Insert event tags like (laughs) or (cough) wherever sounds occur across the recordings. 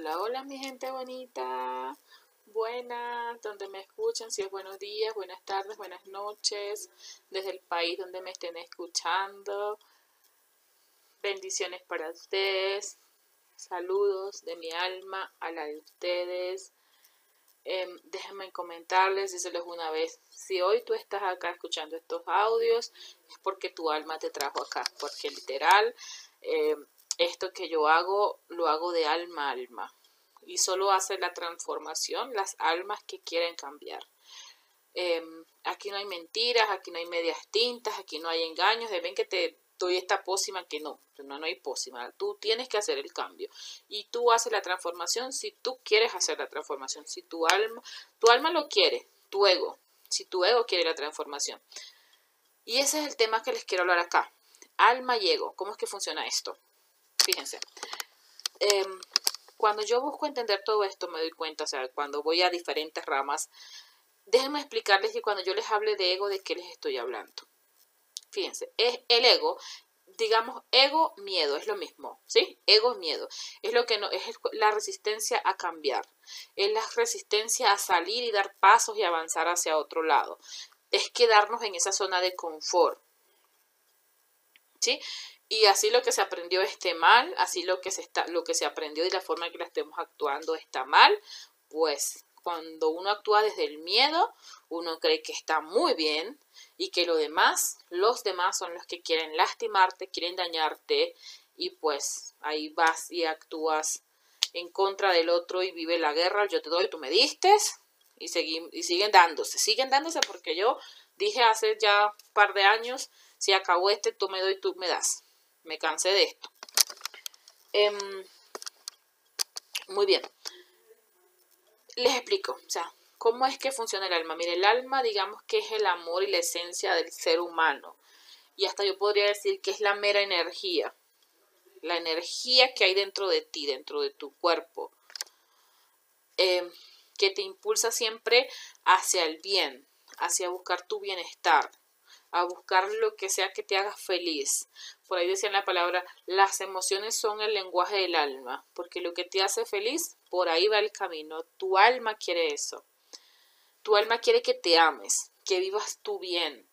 Hola, hola mi gente bonita. Buenas, donde me escuchan, si es buenos días, buenas tardes, buenas noches, desde el país donde me estén escuchando. Bendiciones para ustedes. Saludos de mi alma a la de ustedes. Eh, déjenme comentarles, díselos una vez, si hoy tú estás acá escuchando estos audios, es porque tu alma te trajo acá, porque literal, em, esto que yo hago, lo hago de alma a alma. Y solo hace la transformación las almas que quieren cambiar. Em, aquí no hay mentiras, aquí no hay medias tintas, aquí no hay engaños. Deben que te doy esta pócima que no, no, no hay pócima. Tú tienes que hacer el cambio. Y tú haces la transformación si tú quieres hacer la transformación. Si tu alma, tu alma lo quiere, tu ego. Si tu ego quiere la transformación. Y ese es el tema que les quiero hablar acá. Alma y ego. ¿Cómo es que funciona esto? Fíjense. Em, cuando yo busco entender todo esto, me doy cuenta, o sea, cuando voy a diferentes ramas, déjenme explicarles que cuando yo les hable de ego, ¿de qué les estoy hablando? Fíjense, es el ego, digamos, ego, miedo, es lo mismo, ¿sí? Ego, miedo. Es lo que no, es la resistencia a cambiar. Es la resistencia a salir y dar pasos y avanzar hacia otro lado. Es quedarnos en esa zona de confort. ¿Sí? Y así lo que se aprendió esté mal, así lo que se está, lo que se aprendió y la forma en que la estemos actuando está mal, pues cuando uno actúa desde el miedo, uno cree que está muy bien y que lo demás, los demás son los que quieren lastimarte, quieren dañarte y pues ahí vas y actúas en contra del otro y vive la guerra, yo te doy, tú me diste y, y siguen dándose, siguen dándose porque yo dije hace ya un par de años, si acabó este, tú me doy, tú me das. Me cansé de esto. Em, muy bien les explico, o sea, ¿cómo es que funciona el alma? Mire, el alma, digamos que es el amor y la esencia del ser humano. Y hasta yo podría decir que es la mera energía. La energía que hay dentro de ti, dentro de tu cuerpo. Em, que te impulsa siempre hacia el bien, hacia buscar tu bienestar, a buscar lo que sea que te haga feliz. Por ahí decían la palabra, las emociones son el lenguaje del alma, porque lo que te hace feliz, por ahí va el camino. Tu alma quiere eso. Tu alma quiere que te ames, que vivas tu bien,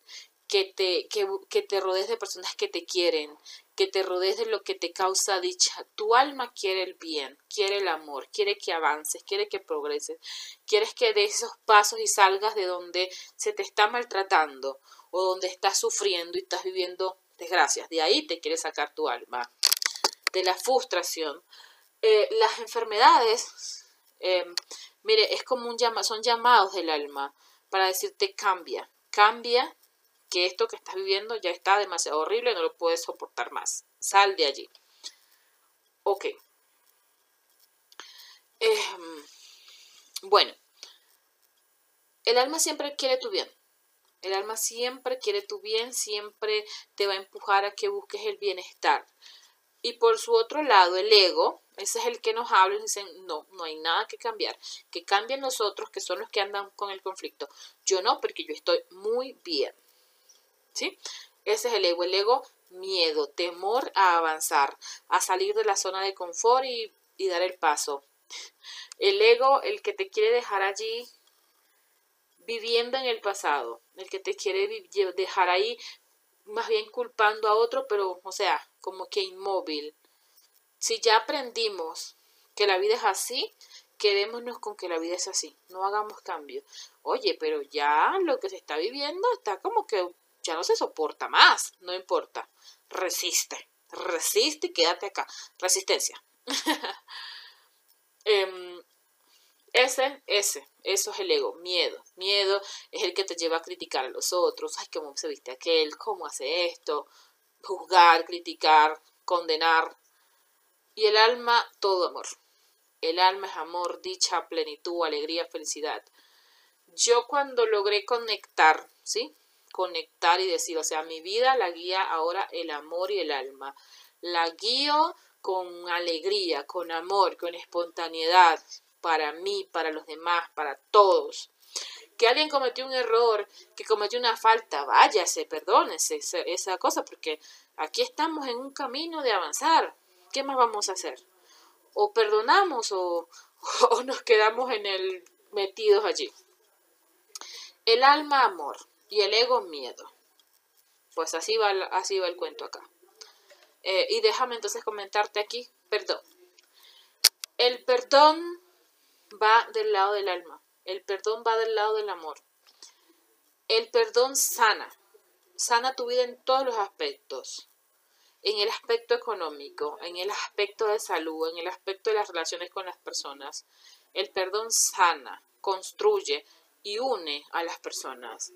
que te, que, que te rodees de personas que te quieren, que te rodees de lo que te causa dicha. Tu alma quiere el bien, quiere el amor, quiere que avances, quiere que progreses, quieres que des esos pasos y salgas de donde se te está maltratando o donde estás sufriendo y estás viviendo desgracias. De ahí te quiere sacar tu alma, de la frustración. Eh, las enfermedades, eh, mire, es como un llama, son llamados del alma para decirte cambia, cambia, que esto que estás viviendo ya está demasiado horrible, no lo puedes soportar más. Sal de allí. Ok. Em, bueno, el alma siempre quiere tu bien. El alma siempre quiere tu bien, siempre te va a empujar a que busques el bienestar. Y por su otro lado, el ego, ese es el que nos habla y dicen, no, no hay nada que cambiar. Que cambien nosotros, que son los que andan con el conflicto. Yo no, porque yo estoy muy bien. ¿Sí? Ese es el ego. El ego, miedo, temor a avanzar, a salir de la zona de confort y, y dar el paso. El ego, el que te quiere dejar allí viviendo en el pasado, el que te quiere dejar ahí más bien culpando a otro, pero, o sea, como que inmóvil. Si ya aprendimos que la vida es así, quedémonos con que la vida es así, no hagamos cambio. Oye, pero ya lo que se está viviendo está como que ya no se soporta más, no importa, resiste, resiste y quédate acá, resistencia. (laughs) eh, ese, ese, eso es el ego, miedo. Miedo es el que te lleva a criticar a los otros. Ay, cómo se viste aquel, cómo hace esto. Juzgar, criticar, condenar. Y el alma, todo amor. El alma es amor, dicha, plenitud, alegría, felicidad. Yo cuando logré conectar, ¿sí? Conectar y decir, o sea, mi vida la guía ahora el amor y el alma. La guío con alegría, con amor, con espontaneidad, para mí, para los demás, para todos. Que alguien cometió un error, que cometió una falta, váyase, perdónese esa, cosa, porque aquí estamos en un camino de avanzar. ¿Qué más vamos a hacer? o perdonamos o, (laughs) o nos quedamos en el metidos allí. El alma amor y el ego miedo. Pues así va, así va el cuento acá. Eh, y déjame entonces comentarte aquí, perdón. El perdón va del lado del alma. El perdón va del lado del amor. El perdón sana. Sana tu vida en todos los aspectos. En el aspecto económico, en el aspecto de salud, en el aspecto de las relaciones con las personas. El perdón sana, construye y une a las personas.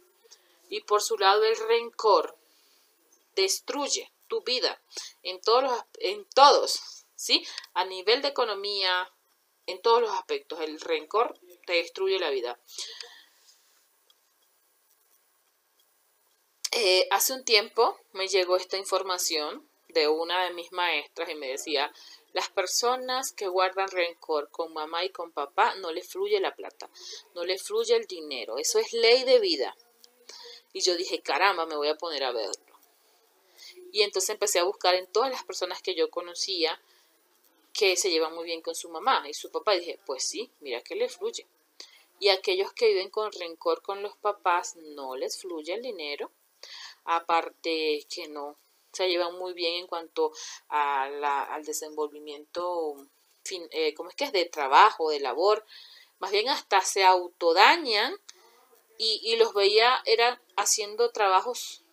Y por su lado el rencor destruye tu vida en todos en todos, ¿sí? A nivel de economía, en todos los aspectos. El rencor te destruye la vida. Eh, hace un tiempo me llegó esta información de una de mis maestras y me decía, las personas que guardan rencor con mamá y con papá no les fluye la plata, no les fluye el dinero, eso es ley de vida. Y yo dije, caramba, me voy a poner a verlo. Y entonces empecé a buscar en todas las personas que yo conocía que se llevan muy bien con su mamá y su papá. Dije, pues sí, mira que le fluye. Y aquellos que viven con rencor con los papás, no les fluye el dinero. Aparte que no se llevan muy bien en cuanto a la, al desenvolvimiento, fin, eh, ¿cómo es que es? De trabajo, de labor. Más bien hasta se autodañan y, y los veía, eran haciendo trabajos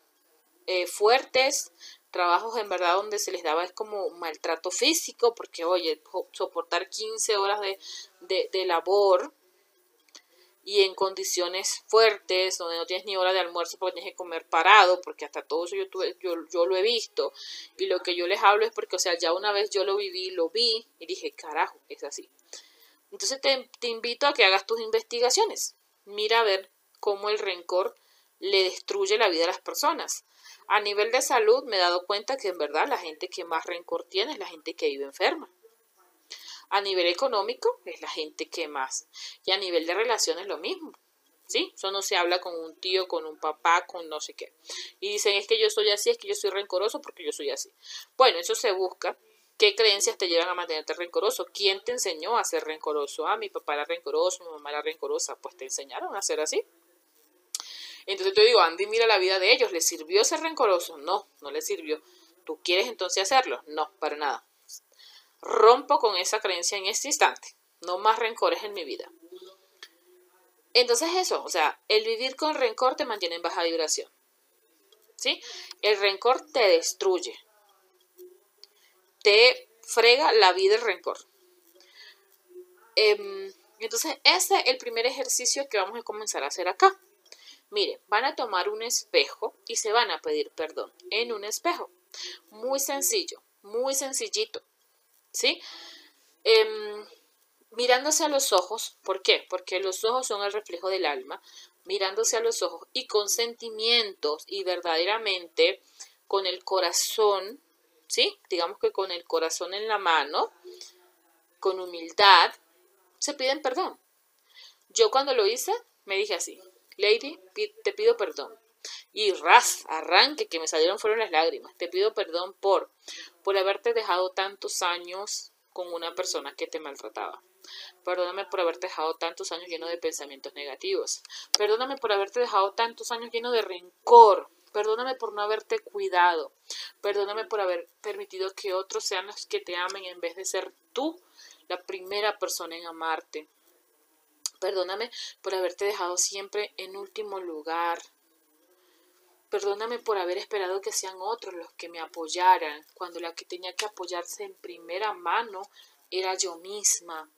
eh, fuertes, trabajos en verdad donde se les daba es como maltrato físico, porque oye, soportar 15 horas de, de, labor y en condiciones fuertes, donde no tienes ni hora de almuerzo porque tienes que comer parado, porque hasta todo eso yo, tuve, yo, yo lo he visto, y lo que yo les hablo es porque, o sea, ya una vez yo lo viví, lo vi, y dije, carajo, es así. Entonces te, te invito a que hagas tus investigaciones, mira a ver cómo el rencor le destruye la vida a las personas. A nivel de salud me he dado cuenta que en verdad la gente que más rencor tiene es la gente que vive enferma. A nivel económico es la gente que más. Y a nivel de relaciones lo mismo. ¿Sí? Eso no se habla con un tío, con un papá, con no sé qué. Y dicen, es que yo soy así, es que yo soy rencoroso porque yo soy así. Bueno, eso se busca. ¿Qué creencias te llevan a mantenerte rencoroso? ¿Quién te enseñó a ser rencoroso? Ah, mi papá era rencoroso, mi mamá era rencorosa. Pues te enseñaron a ser así. Entonces te digo, Andy mira la vida de ellos, ¿le sirvió ser rencoroso? No, no le sirvió. ¿Tú quieres entonces hacerlo? No, para nada. Rompo con esa creencia en este instante. No más rencores en mi vida. Entonces eso, o sea, el vivir con rencor te mantiene en baja vibración. ¿Sí? El rencor te destruye. Te frega la vida el rencor. Em, entonces, ese es el primer ejercicio que vamos a comenzar a hacer acá. Mire, van a tomar un espejo y se van a pedir perdón en un espejo. Muy sencillo, muy sencillito. ¿Sí? Em, mirándose a los ojos, ¿por qué? Porque los ojos son el reflejo del alma, mirándose a los ojos y con sentimientos y verdaderamente con el corazón, ¿sí? Digamos que con el corazón en la mano, con humildad, se piden perdón. Yo cuando lo hice, me dije así, Lady, te pido perdón. Y ras, arranque, que me salieron fueron las lágrimas. Te pido perdón por, por haberte dejado tantos años con una persona que te maltrataba. Perdóname por haberte dejado tantos años lleno de pensamientos negativos. Perdóname por haberte dejado tantos años lleno de rencor. Perdóname por no haberte cuidado. Perdóname por haber permitido que otros sean los que te amen en vez de ser tú la primera persona en amarte. Perdóname por haberte dejado siempre en último lugar. Perdóname por haber esperado que sean otros los que me apoyaran, cuando la que tenía que apoyarse en primera mano era yo misma.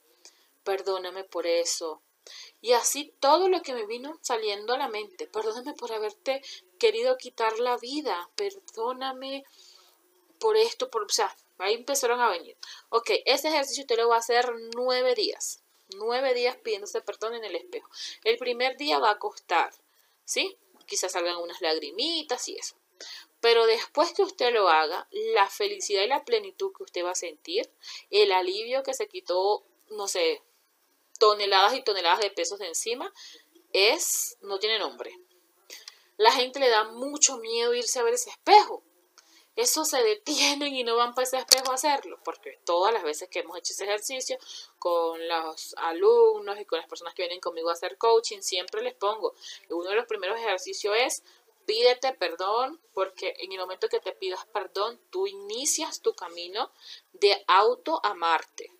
Perdóname por eso. Y así todo lo que me vino saliendo a la mente. Perdóname por haberte querido quitar la vida. Perdóname por esto, por... O sea, ahí empezaron a venir. Ok, ese ejercicio te lo voy a hacer nueve días nueve días pidiéndose perdón en el espejo. El primer día va a costar, ¿sí? Quizás salgan unas lagrimitas y eso. Pero después que usted lo haga, la felicidad y la plenitud que usted va a sentir, el alivio que se quitó, no sé, toneladas y toneladas de pesos de encima, es, no tiene nombre. La gente le da mucho miedo irse a ver ese espejo. Eso se detienen y no van para ese espejo a hacerlo, porque todas las veces que hemos hecho ese ejercicio con los alumnos y con las personas que vienen conmigo a hacer coaching, siempre les pongo, uno de los primeros ejercicios es pídete perdón, porque en el momento que te pidas perdón, tú inicias tu camino de autoamarte,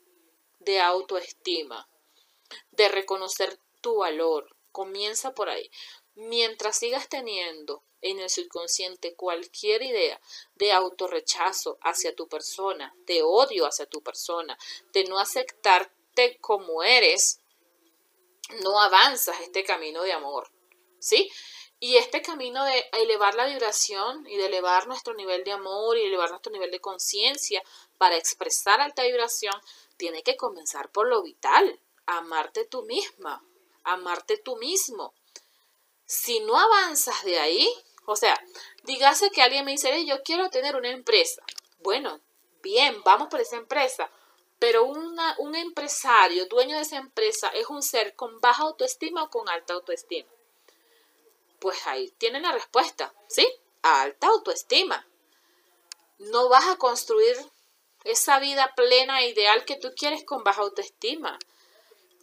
de autoestima, de reconocer tu valor. Comienza por ahí. Mientras sigas teniendo en el subconsciente cualquier idea de autorrechazo hacia tu persona, de odio hacia tu persona, de no aceptarte como eres, no avanzas este camino de amor. ¿Sí? Y este camino de elevar la vibración y de elevar nuestro nivel de amor y elevar nuestro nivel de conciencia para expresar alta vibración, tiene que comenzar por lo vital, amarte tú misma, amarte tú mismo. Si no avanzas de ahí, o sea, dígase que alguien me dice, yo quiero tener una empresa. Bueno, bien, vamos por esa empresa. Pero un empresario, dueño de esa empresa, es un ser con baja autoestima o con alta autoestima. Pues ahí tienen la respuesta, ¿sí? alta autoestima. No vas a construir esa vida plena ideal que tú quieres con baja autoestima.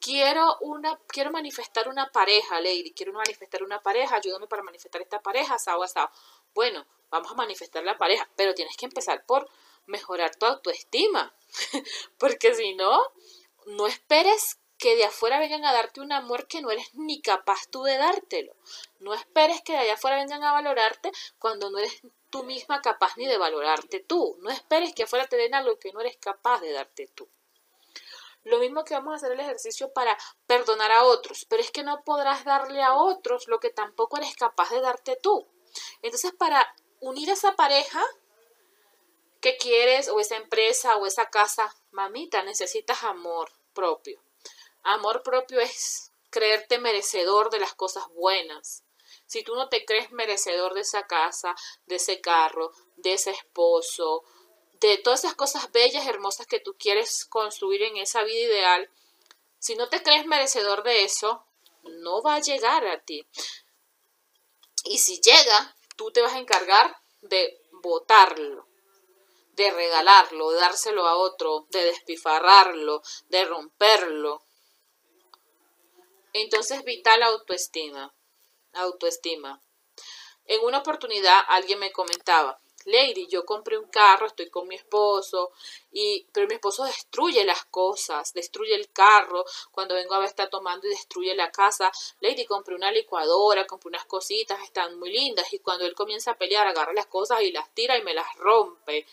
Quiero una, quiero manifestar una pareja, Lady, quiero manifestar una pareja, ayúdame para manifestar esta pareja, asado, asado. Bueno, vamos a manifestar la pareja, pero tienes que empezar por mejorar tu autoestima, (laughs) porque si no, no esperes que de afuera vengan a darte un amor que no eres ni capaz tú de dártelo. No esperes que de allá afuera vengan a valorarte cuando no eres tú misma capaz ni de valorarte tú. No esperes que afuera te den algo que no eres capaz de darte tú. Lo mismo que vamos a hacer el ejercicio para perdonar a otros, pero es que no podrás darle a otros lo que tampoco eres capaz de darte tú. Entonces, para unir a esa pareja que quieres, o esa empresa, o esa casa, mamita, necesitas amor propio. Amor propio es creerte merecedor de las cosas buenas. Si tú no te crees merecedor de esa casa, de ese carro, de ese esposo, de todas esas cosas bellas, hermosas que tú quieres construir en esa vida ideal, si no te crees merecedor de eso, no va a llegar a ti. Y si llega, tú te vas a encargar de botarlo, de regalarlo, de dárselo a otro, de despifarrarlo, de romperlo. Entonces, vital autoestima. Autoestima. En una oportunidad alguien me comentaba, Lady, yo compré un carro, estoy con mi esposo, y, pero mi esposo destruye las cosas, destruye el carro, cuando vengo a ver está tomando y destruye la casa. Lady, compré una licuadora, compré unas cositas, están muy lindas, y cuando él comienza a pelear, agarra las cosas y las tira y me las rompe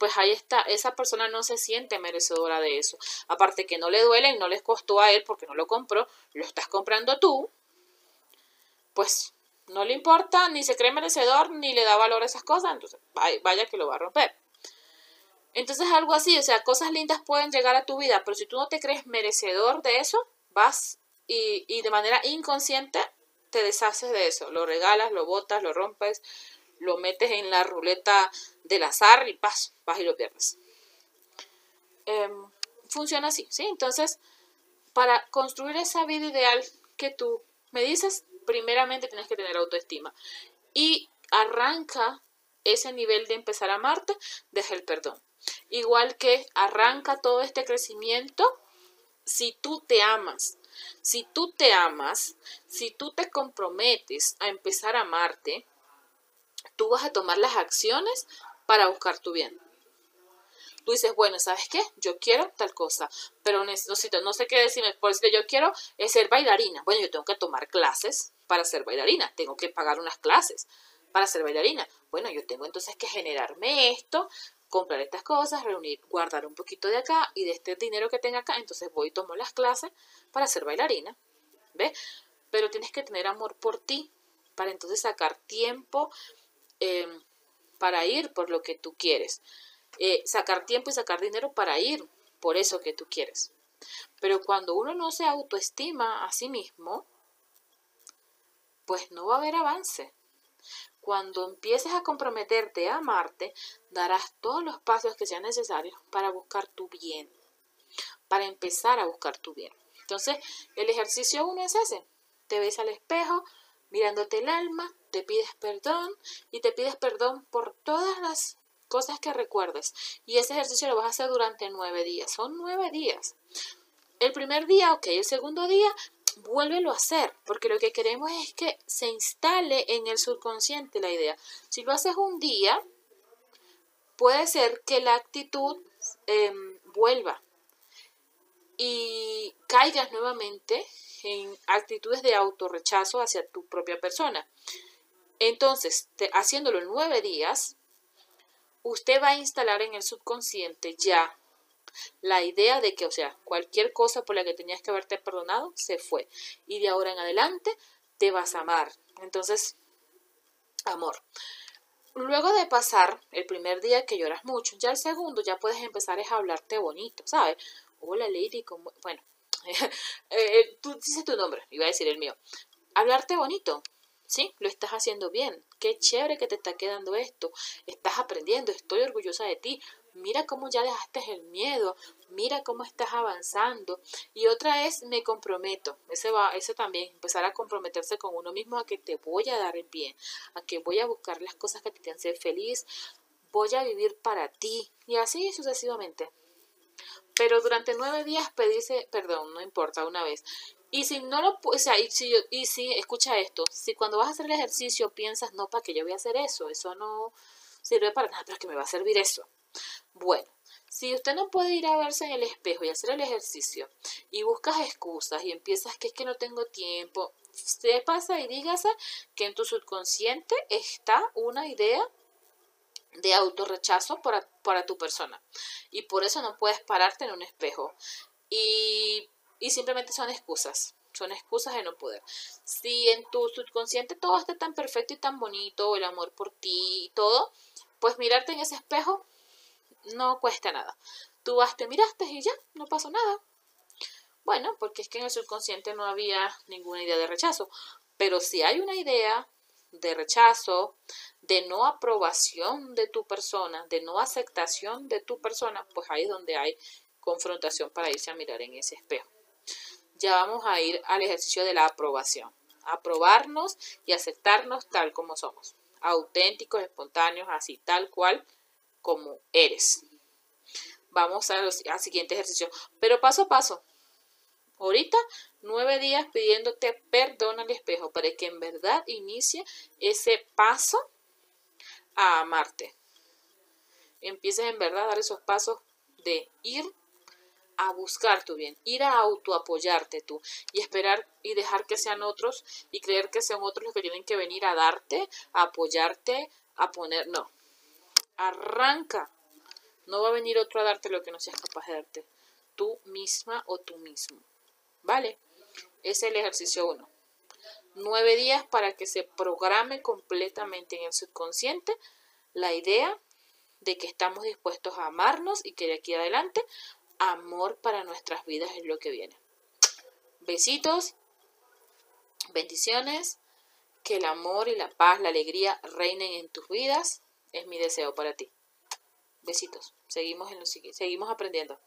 pues ahí está, esa persona no se siente merecedora de eso. Aparte que no le duele y no les costó a él porque no lo compró, lo estás comprando tú, pues no le importa, ni se cree merecedor, ni le da valor a esas cosas, entonces vaya que lo va a romper. Entonces algo así, o sea, cosas lindas pueden llegar a tu vida, pero si tú no te crees merecedor de eso, vas y, y de manera inconsciente te deshaces de eso, lo regalas, lo botas, lo rompes, lo metes en la ruleta del azar y vas, vas y lo pierdes. Em, funciona así, ¿sí? Entonces, para construir esa vida ideal que tú me dices, primeramente tienes que tener autoestima. Y arranca ese nivel de empezar a amarte desde el perdón. Igual que arranca todo este crecimiento si tú te amas. Si tú te amas, si tú te comprometes a empezar a amarte, tú vas a tomar las acciones para buscar tu bien. Tú dices, bueno, ¿sabes qué? Yo quiero tal cosa, pero necesito, no sé qué decirme, por eso yo quiero ser bailarina. Bueno, yo tengo que tomar clases para ser bailarina, tengo que pagar unas clases para ser bailarina. Bueno, yo tengo entonces que generarme esto, comprar estas cosas, reunir, guardar un poquito de acá y de este dinero que tenga acá, entonces voy y tomo las clases para ser bailarina. ¿Ves? Pero tienes que tener amor por ti para entonces sacar tiempo Em, para ir por lo que tú quieres. Eh, sacar tiempo y sacar dinero para ir por eso que tú quieres. Pero cuando uno no se autoestima a sí mismo, pues no va a haber avance. Cuando empieces a comprometerte a amarte, darás todos los pasos que sean necesarios para buscar tu bien, para empezar a buscar tu bien. Entonces, el ejercicio uno es ese. Te ves al espejo, mirándote el alma, te pides perdón y te pides perdón por todas las cosas que recuerdes. Y ese ejercicio lo vas a hacer durante nueve días. Son nueve días. El primer día, ok, el segundo día, vuélvelo a hacer, porque lo que queremos es que se instale en el subconsciente la idea. Si lo haces un día, puede ser que la actitud em, vuelva y caigas nuevamente en actitudes de autorrechazo hacia tu propia persona. Entonces, haciéndolo nueve días, usted va a instalar en el subconsciente ya la idea de que, o sea, cualquier cosa por la que tenías que haberte perdonado, se fue. Y de ahora en adelante te vas a amar. Entonces, amor. Luego de pasar el primer día que lloras mucho, ya el segundo ya puedes empezar a hablarte bonito, ¿sabes? Hola Lady, como... bueno, (laughs) eh, tú dices tu nombre, iba a decir el mío. Hablarte bonito, ¿sí? Lo estás haciendo bien. Qué chévere que te está quedando esto. Estás aprendiendo, estoy orgullosa de ti. Mira cómo ya dejaste el miedo, mira cómo estás avanzando. Y otra es me comprometo. Ese va, ese también, empezar a comprometerse con uno mismo a que te voy a dar el bien, a que voy a buscar las cosas que te hacen feliz, voy a vivir para ti. Y así sucesivamente. Pero durante nueve días pedirse perdón, no importa, una vez. Y si no lo, o sea, y si, y si, escucha esto, si cuando vas a hacer el ejercicio piensas, no, ¿para qué yo voy a hacer eso? Eso no sirve para nada, pero es que me va a servir eso. Bueno, si usted no puede ir a verse en el espejo y hacer el ejercicio y buscas excusas y empiezas que es que no tengo tiempo, se pasa y dígase que en tu subconsciente está una idea de autorrechazo para, para tu persona y por eso no puedes pararte en un espejo y, y simplemente son excusas son excusas de no poder. Si en tu subconsciente todo está tan perfecto y tan bonito, el amor por ti y todo, pues mirarte en ese espejo no cuesta nada. Tú vas, te miraste y ya, no pasó nada. Bueno, porque es que en el subconsciente no había ninguna idea de rechazo. Pero si hay una idea de rechazo, de no aprobación de tu persona, de no aceptación de tu persona, pues ahí es donde hay confrontación para irse a mirar en ese espejo. Ya vamos a ir al ejercicio de la aprobación. Aprobarnos y aceptarnos tal como somos. Auténticos, espontáneos, así, tal cual como eres. Vamos al siguiente ejercicio, pero paso a paso. Ahorita, nueve días pidiéndote perdón al espejo para que en verdad inicie ese paso a amarte. Empieces en verdad a dar esos pasos de ir a buscar tu bien, ir a autoapoyarte tú y esperar y dejar que sean otros y creer que sean otros los que tienen que venir a darte, a apoyarte, a poner, no, Arranca. No va a venir otro a darte lo que no seas capaz de darte. Tú misma o tú mismo. ¿Vale? Ese es el ejercicio 1. Nueve días para que se programe completamente en el subconsciente la idea de que estamos dispuestos a amarnos y que de aquí adelante amor para nuestras vidas es lo que viene. Besitos, bendiciones, que el amor y la paz, la alegría reinen en tus vidas es mi deseo para ti. Besitos. Seguimos en lo seguimos aprendiendo.